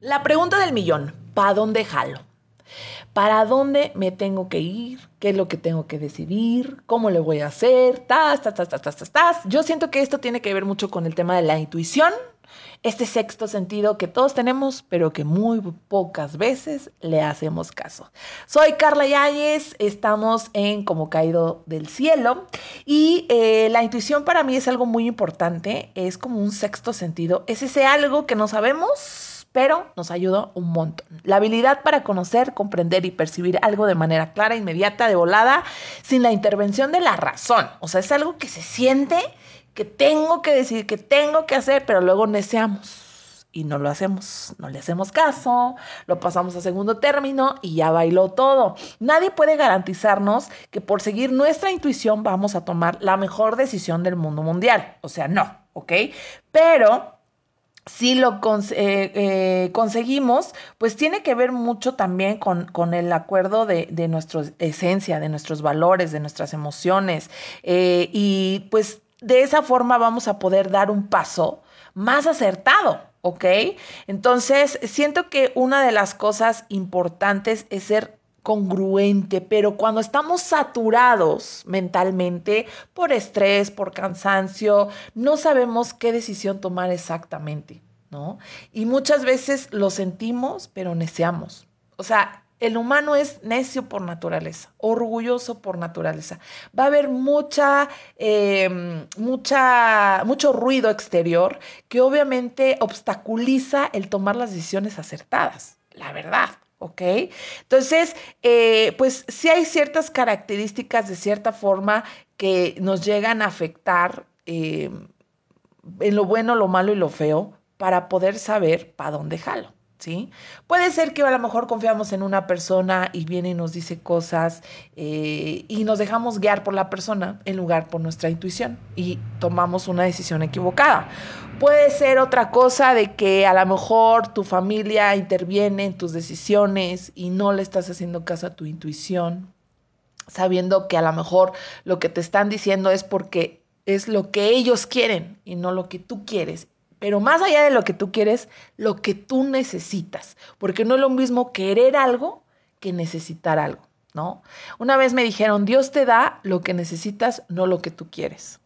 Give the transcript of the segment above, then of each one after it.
La pregunta del millón, ¿para dónde jalo? ¿Para dónde me tengo que ir? ¿Qué es lo que tengo que decidir? ¿Cómo le voy a hacer? Tas, tas, tas, tas, tas, tas, Yo siento que esto tiene que ver mucho con el tema de la intuición, este sexto sentido que todos tenemos, pero que muy pocas veces le hacemos caso. Soy Carla Yáñez, estamos en Como Caído del Cielo y eh, la intuición para mí es algo muy importante, es como un sexto sentido, es ese algo que no sabemos pero nos ayuda un montón. La habilidad para conocer, comprender y percibir algo de manera clara, inmediata, de volada, sin la intervención de la razón. O sea, es algo que se siente, que tengo que decir, que tengo que hacer, pero luego neceamos y no lo hacemos, no le hacemos caso, lo pasamos a segundo término y ya bailó todo. Nadie puede garantizarnos que por seguir nuestra intuición vamos a tomar la mejor decisión del mundo mundial. O sea, no, ¿ok? Pero si lo eh, eh, conseguimos, pues tiene que ver mucho también con, con el acuerdo de, de, nuestra esencia, de nuestros valores, de nuestras emociones. Eh, y pues de esa forma vamos a poder dar un paso más acertado, ¿ok? Entonces, siento que una de las cosas importantes es ser congruente, pero cuando estamos saturados mentalmente por estrés, por cansancio, no sabemos qué decisión tomar exactamente, ¿no? Y muchas veces lo sentimos, pero neceamos. O sea, el humano es necio por naturaleza, orgulloso por naturaleza. Va a haber mucha, em, mucha, mucho ruido exterior que obviamente obstaculiza el tomar las decisiones acertadas, la verdad. ¿Ok? Entonces, eh, pues sí hay ciertas características de cierta forma que nos llegan a afectar eh, en lo bueno, lo malo y lo feo para poder saber para dónde jalo. ¿Sí? Puede ser que a lo mejor confiamos en una persona y viene y nos dice cosas eh, y nos dejamos guiar por la persona en lugar por nuestra intuición y tomamos una decisión equivocada. Puede ser otra cosa de que a lo mejor tu familia interviene en tus decisiones y no le estás haciendo caso a tu intuición, sabiendo que a lo mejor lo que te están diciendo es porque es lo que ellos quieren y no lo que tú quieres. Pero más allá de lo que tú quieres, lo que tú necesitas, porque no es lo mismo querer algo que necesitar algo, ¿no? Una vez me dijeron, Dios te da lo que necesitas, no lo que tú quieres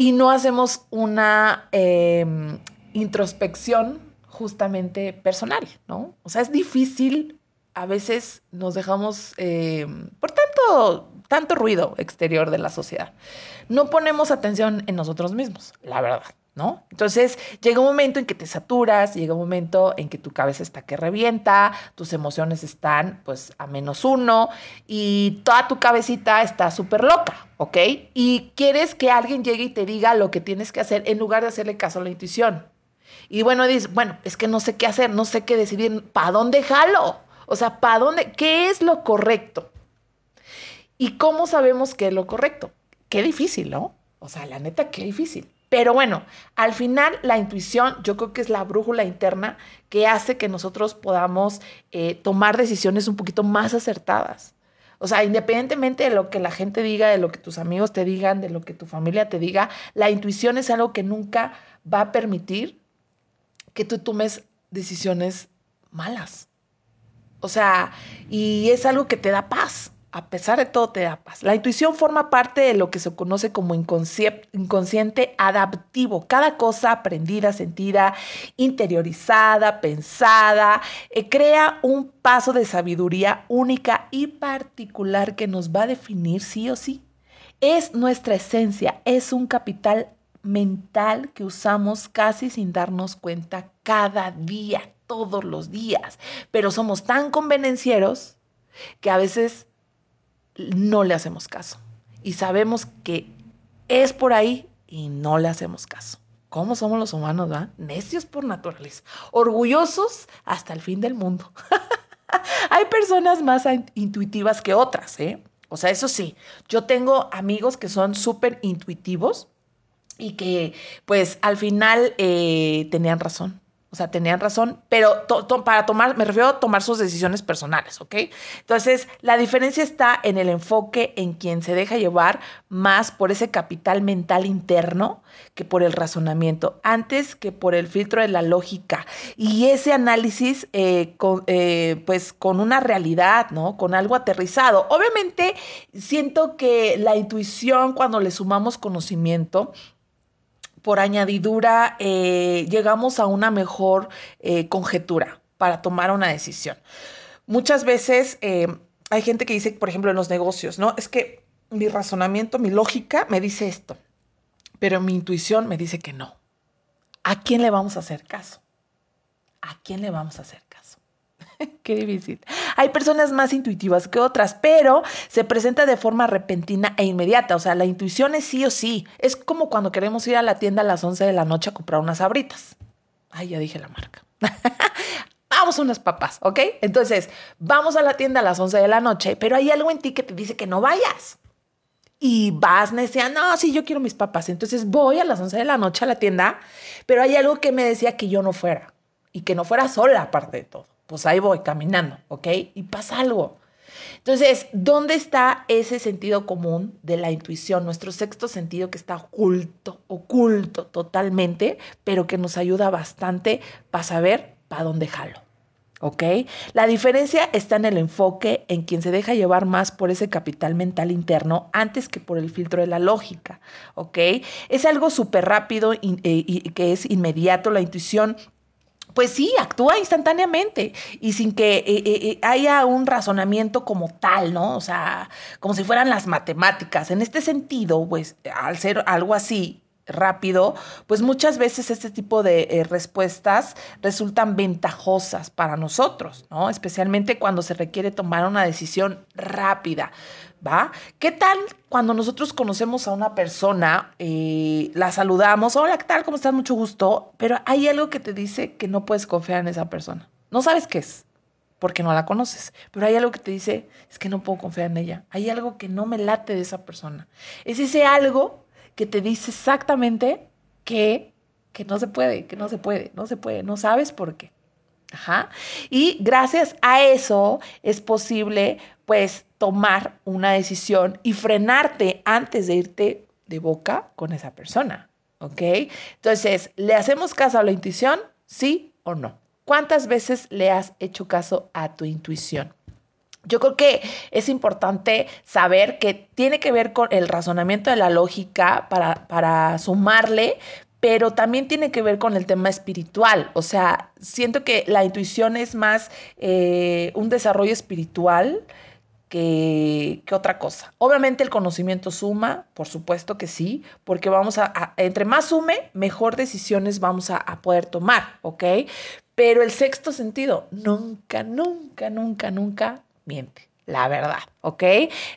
y no hacemos una em, introspección justamente personal, ¿no? O sea, es difícil, a veces nos dejamos em, por tanto, tanto ruido exterior de la sociedad. No ponemos atención en nosotros mismos, la verdad. ¿No? Entonces llega un momento en que te saturas, llega un momento en que tu cabeza está que revienta, tus emociones están pues a menos uno y toda tu cabecita está súper loca, ¿ok? Y quieres que alguien llegue y te diga lo que tienes que hacer en lugar de hacerle caso a la intuición. Y bueno, dices, bueno, es que no sé qué hacer, no sé qué decidir, ¿para dónde jalo? O sea, ¿para dónde? ¿Qué es lo correcto? ¿Y cómo sabemos qué es lo correcto? Qué difícil, ¿no? O sea, la neta, qué difícil. Pero bueno, al final la intuición yo creo que es la brújula interna que hace que nosotros podamos eh, tomar decisiones un poquito más acertadas. O sea, independientemente de lo que la gente diga, de lo que tus amigos te digan, de lo que tu familia te diga, la intuición es algo que nunca va a permitir que tú tomes decisiones malas. O sea, y es algo que te da paz a pesar de todo te da paz. La intuición forma parte de lo que se conoce como inconsciente adaptivo. Cada cosa aprendida, sentida, interiorizada, pensada, eh, crea un paso de sabiduría única y particular que nos va a definir sí o sí. Es nuestra esencia, es un capital mental que usamos casi sin darnos cuenta cada día, todos los días. Pero somos tan convenencieros que a veces no le hacemos caso. Y sabemos que es por ahí y no le hacemos caso. ¿Cómo somos los humanos, va? Necios por naturaleza, orgullosos hasta el fin del mundo. Hay personas más intuitivas que otras, ¿eh? O sea, eso sí, yo tengo amigos que son súper intuitivos y que pues al final eh, tenían razón. O sea, tenían razón, pero para tomar, me refiero a tomar sus decisiones personales, ¿ok? Entonces, la diferencia está en el enfoque en quien se deja llevar más por ese capital mental interno que por el razonamiento, antes que por el filtro de la lógica. Y ese análisis, eh, con, eh, pues con una realidad, ¿no? Con algo aterrizado. Obviamente, siento que la intuición, cuando le sumamos conocimiento, por añadidura eh, llegamos a una mejor eh, conjetura para tomar una decisión. Muchas veces eh, hay gente que dice, por ejemplo, en los negocios, ¿no? Es que mi razonamiento, mi lógica me dice esto, pero mi intuición me dice que no. ¿A quién le vamos a hacer caso? ¿A quién le vamos a hacer Qué difícil. Hay personas más intuitivas que otras, pero se presenta de forma repentina e inmediata. O sea, la intuición es sí o sí. Es como cuando queremos ir a la tienda a las 11 de la noche a comprar unas abritas. Ay, ya dije la marca. vamos a unas papas, ¿ok? Entonces, vamos a la tienda a las 11 de la noche, pero hay algo en ti que te dice que no vayas. Y vas neceando, no, sí, yo quiero mis papas. Entonces voy a las 11 de la noche a la tienda, pero hay algo que me decía que yo no fuera y que no fuera sola aparte de todo pues ahí voy caminando, ¿ok? Y pasa algo. Entonces, ¿dónde está ese sentido común de la intuición? Nuestro sexto sentido que está oculto, oculto totalmente, pero que nos ayuda bastante para saber para dónde jalo. ¿Ok? La diferencia está en el enfoque, en quien se deja llevar más por ese capital mental interno antes que por el filtro de la lógica. ¿Ok? Es algo súper rápido y, y que es inmediato. La intuición pues sí, actúa instantáneamente y sin que eh, eh, eh, haya un razonamiento como tal, ¿no? O sea, como si fueran las matemáticas. En este sentido, pues al ser algo así rápido, pues muchas veces este tipo de respuestas resultan ventajosas para nosotros, ¿no? Especialmente cuando se requiere tomar una decisión rápida. ¿Va? ¿Qué tal cuando nosotros conocemos a una persona, eh, la saludamos, hola, ¿qué tal? ¿Cómo estás? Mucho gusto, pero hay algo que te dice que no puedes confiar en esa persona. No sabes qué es, porque no la conoces, pero hay algo que te dice, es que no puedo confiar en ella. Hay algo que no me late de esa persona. Es ese algo que te dice exactamente que, que no se puede, que no se puede, no se puede, no sabes por qué. Ajá. Y gracias a eso es posible, pues, tomar una decisión y frenarte antes de irte de boca con esa persona. ¿Ok? Entonces, ¿le hacemos caso a la intuición? ¿Sí o no? ¿Cuántas veces le has hecho caso a tu intuición? Yo creo que es importante saber que tiene que ver con el razonamiento de la lógica para, para sumarle, pero también tiene que ver con el tema espiritual. O sea, siento que la intuición es más eh, un desarrollo espiritual que, otra cosa. Obviamente el conocimiento suma, por supuesto que sí, porque vamos a, entre más sume, mejor decisiones vamos a, a poder tomar, ¿ok? Pero el sexto sentido nunca, nunca, nunca, nunca miente la verdad, ¿ok?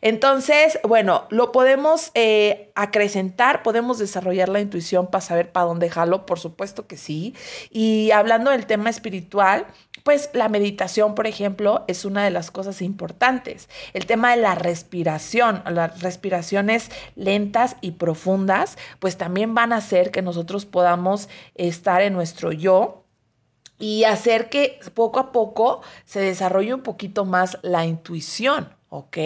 Entonces, bueno, lo podemos eh, acrecentar, podemos desarrollar la intuición para saber para dónde jalo, por supuesto que sí. Y hablando del tema espiritual, pues la meditación, por ejemplo, es una de las cosas importantes. El tema de la respiración, las respiraciones lentas y profundas, pues también van a hacer que nosotros podamos estar en nuestro yo y hacer que poco a poco se desarrolle un poquito más la intuición, ¿ok?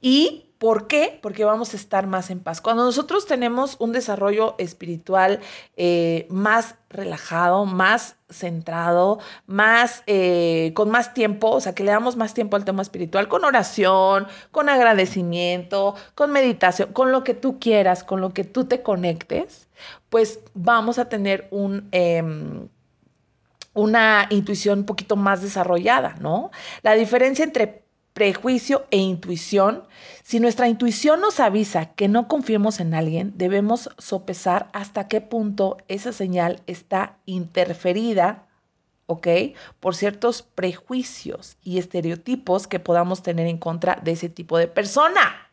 Y ¿Por qué? Porque vamos a estar más en paz. Cuando nosotros tenemos un desarrollo espiritual eh, más relajado, más centrado, más eh, con más tiempo, o sea, que le damos más tiempo al tema espiritual, con oración, con agradecimiento, con meditación, con lo que tú quieras, con lo que tú te conectes, pues vamos a tener un em, una intuición un poquito más desarrollada, ¿no? La diferencia entre prejuicio e intuición, si nuestra intuición nos avisa que no confiemos en alguien, debemos sopesar hasta qué punto esa señal está interferida, ¿ok? Por ciertos prejuicios y estereotipos que podamos tener en contra de ese tipo de persona.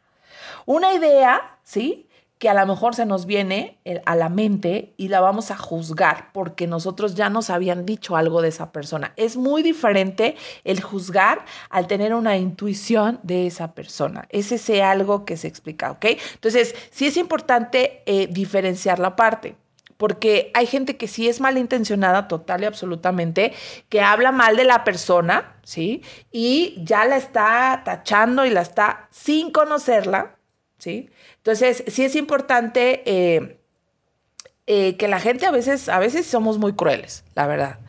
Una idea, ¿sí? Que a lo mejor se nos viene eh, a la mente y la vamos a juzgar porque nosotros ya nos habían dicho algo de esa persona. Es muy diferente el juzgar al tener una intuición de esa persona. Es ese algo que se explica, ¿ok? Entonces, sí es importante eh, diferenciar la parte. porque hay gente que sí es malintencionada total y absolutamente, que habla mal de la persona, ¿sí? Y ya la está tachando y la está sin conocerla, ¿sí? Entonces, sí es importante eh, eh, que la gente a veces, a veces somos muy crueles, la verdad.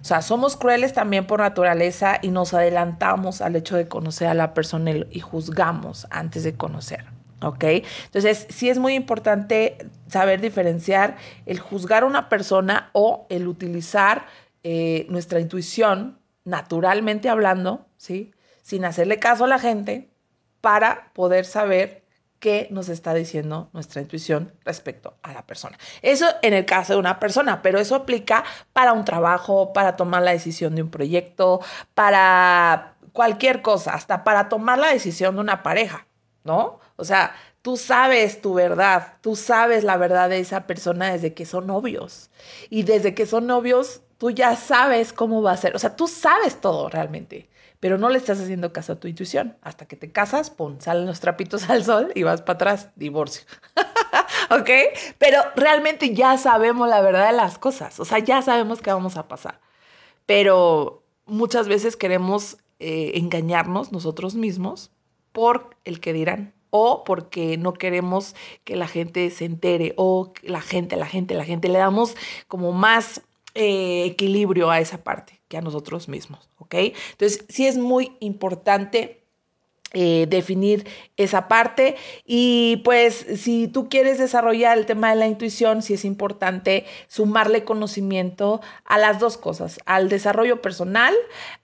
O sea, somos crueles también por naturaleza y nos adelantamos al hecho de conocer a la persona y juzgamos antes de conocer. ¿Ok? Entonces, sí es muy importante saber diferenciar el juzgar a una persona o el utilizar eh, nuestra intuición, naturalmente hablando, ¿sí? Sin hacerle caso a la gente, para poder saber qué nos está diciendo nuestra intuición respecto a la persona. Eso en el caso de una persona, pero eso aplica para un trabajo, para tomar la decisión de un proyecto, para cualquier cosa, hasta para tomar la decisión de una pareja, ¿no? O sea, tú sabes tu verdad, tú sabes la verdad de esa persona desde que son novios. Y desde que son novios, tú ya sabes cómo va a ser. O sea, tú sabes todo realmente pero no le estás haciendo caso a tu intuición. Hasta que te casas, pum, salen los trapitos al sol y vas para atrás, divorcio. ¿Ok? Pero realmente ya sabemos la verdad de las cosas, o sea, ya sabemos qué vamos a pasar. Pero muchas veces queremos eh, engañarnos nosotros mismos por el que dirán o porque no queremos que la gente se entere o la gente, la gente, la gente, le damos como más eh, equilibrio a esa parte que a nosotros mismos, ¿ok? Entonces, sí es muy importante eh, definir esa parte. Y pues si tú quieres desarrollar el tema de la intuición, sí es importante sumarle conocimiento a las dos cosas, al desarrollo personal,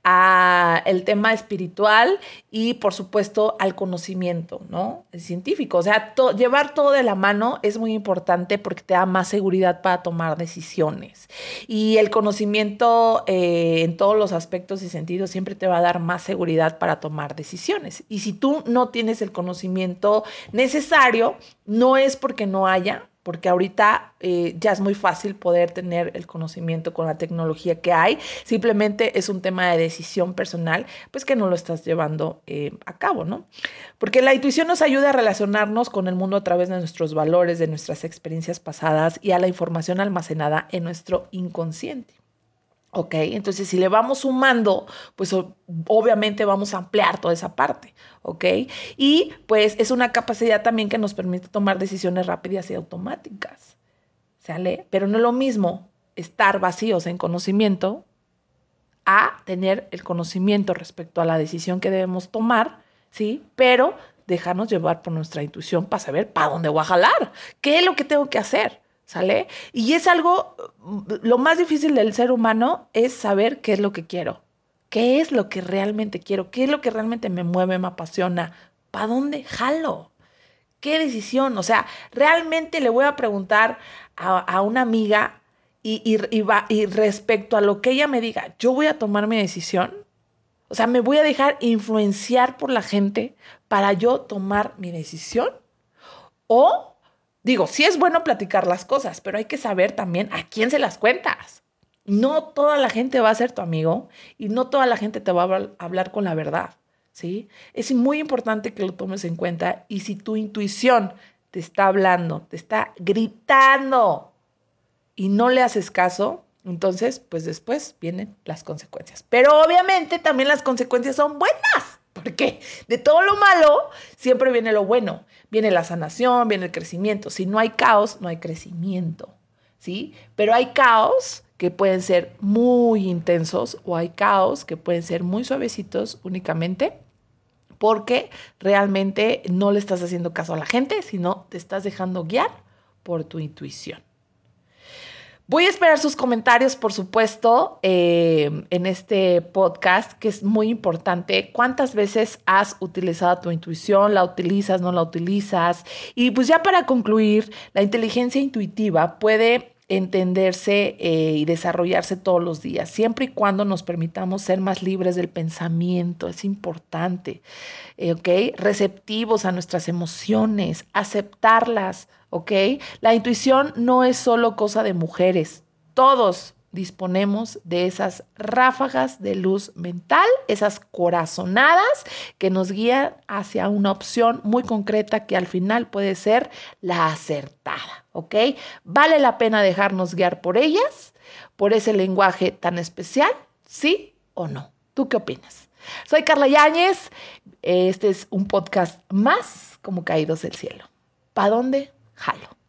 al tema espiritual y por supuesto al conocimiento, ¿no? El científico. O sea, llevar todo de la mano es muy importante porque te da más seguridad para tomar decisiones. Y el conocimiento eh, en todos los aspectos y sentidos siempre te va a dar más seguridad para tomar decisiones. Y si tú no tienes el conocimiento necesario, no es porque no haya, porque ahorita eh, ya es muy fácil poder tener el conocimiento con la tecnología que hay, simplemente es un tema de decisión personal, pues que no lo estás llevando eh, a cabo, ¿no? Porque la intuición nos ayuda a relacionarnos con el mundo a través de nuestros valores, de nuestras experiencias pasadas y a la información almacenada en nuestro inconsciente. ¿Ok? Entonces, si le vamos sumando, pues obviamente vamos a ampliar toda esa parte. ¿Ok? Y pues es una capacidad también que nos permite tomar decisiones rápidas y automáticas. ¿Sale? Pero no es lo mismo estar vacíos en conocimiento a tener el conocimiento respecto a la decisión que debemos tomar, ¿sí? Pero dejarnos llevar por nuestra intuición para saber para dónde voy a jalar, qué es lo que tengo que hacer. ¿Sale? Y es algo, lo más difícil del ser humano es saber qué es lo que quiero, qué es lo que realmente quiero, qué es lo que realmente me mueve, me apasiona, ¿para dónde jalo? ¿Qué decisión? O sea, realmente le voy a preguntar a, una amiga y, y, y respecto a lo que ella me diga, yo voy a tomar mi decisión. O sea, me voy a dejar influenciar por la gente para yo tomar mi decisión. O Digo, sí es bueno platicar las cosas, pero hay que saber también a quién se las cuentas. No toda la gente va a ser tu amigo y no toda la gente te va a hablar con la verdad, ¿sí? Es muy importante que lo tomes en cuenta y si tu intuición te está hablando, te está gritando y no le haces caso, entonces, pues después vienen las consecuencias. Pero obviamente también las consecuencias son buenas. Porque de todo lo malo siempre viene lo bueno. Viene la sanación, viene el crecimiento. Si no hay caos, no hay crecimiento. ¿Sí? Pero hay caos que pueden ser muy intensos o hay caos que pueden ser muy suavecitos únicamente porque realmente no le estás haciendo caso a la gente, sino te estás dejando guiar por tu intuición. Voy a esperar sus comentarios, por supuesto, eh, en este podcast, que es muy importante. ¿Cuántas veces has utilizado tu intuición? ¿La utilizas? ¿No la utilizas? Y pues ya para concluir, la inteligencia intuitiva puede entenderse eh, y desarrollarse todos los días, siempre y cuando nos permitamos ser más libres del pensamiento, es importante, eh. Receptivos a nuestras emociones, aceptarlas, ¿ok? La intuición no es solo cosa de mujeres, todos disponemos de esas ráfagas de luz mental, esas corazonadas que nos guían hacia una opción muy concreta que al final puede ser la acertada, ¿ok? ¿Vale la pena dejarnos guiar por ellas, por ese lenguaje tan especial? ¿Sí o no? ¿Tú qué opinas? Soy Carla Yáñez, este es un podcast más como Caídos del Cielo. ¿Para dónde? Jalo.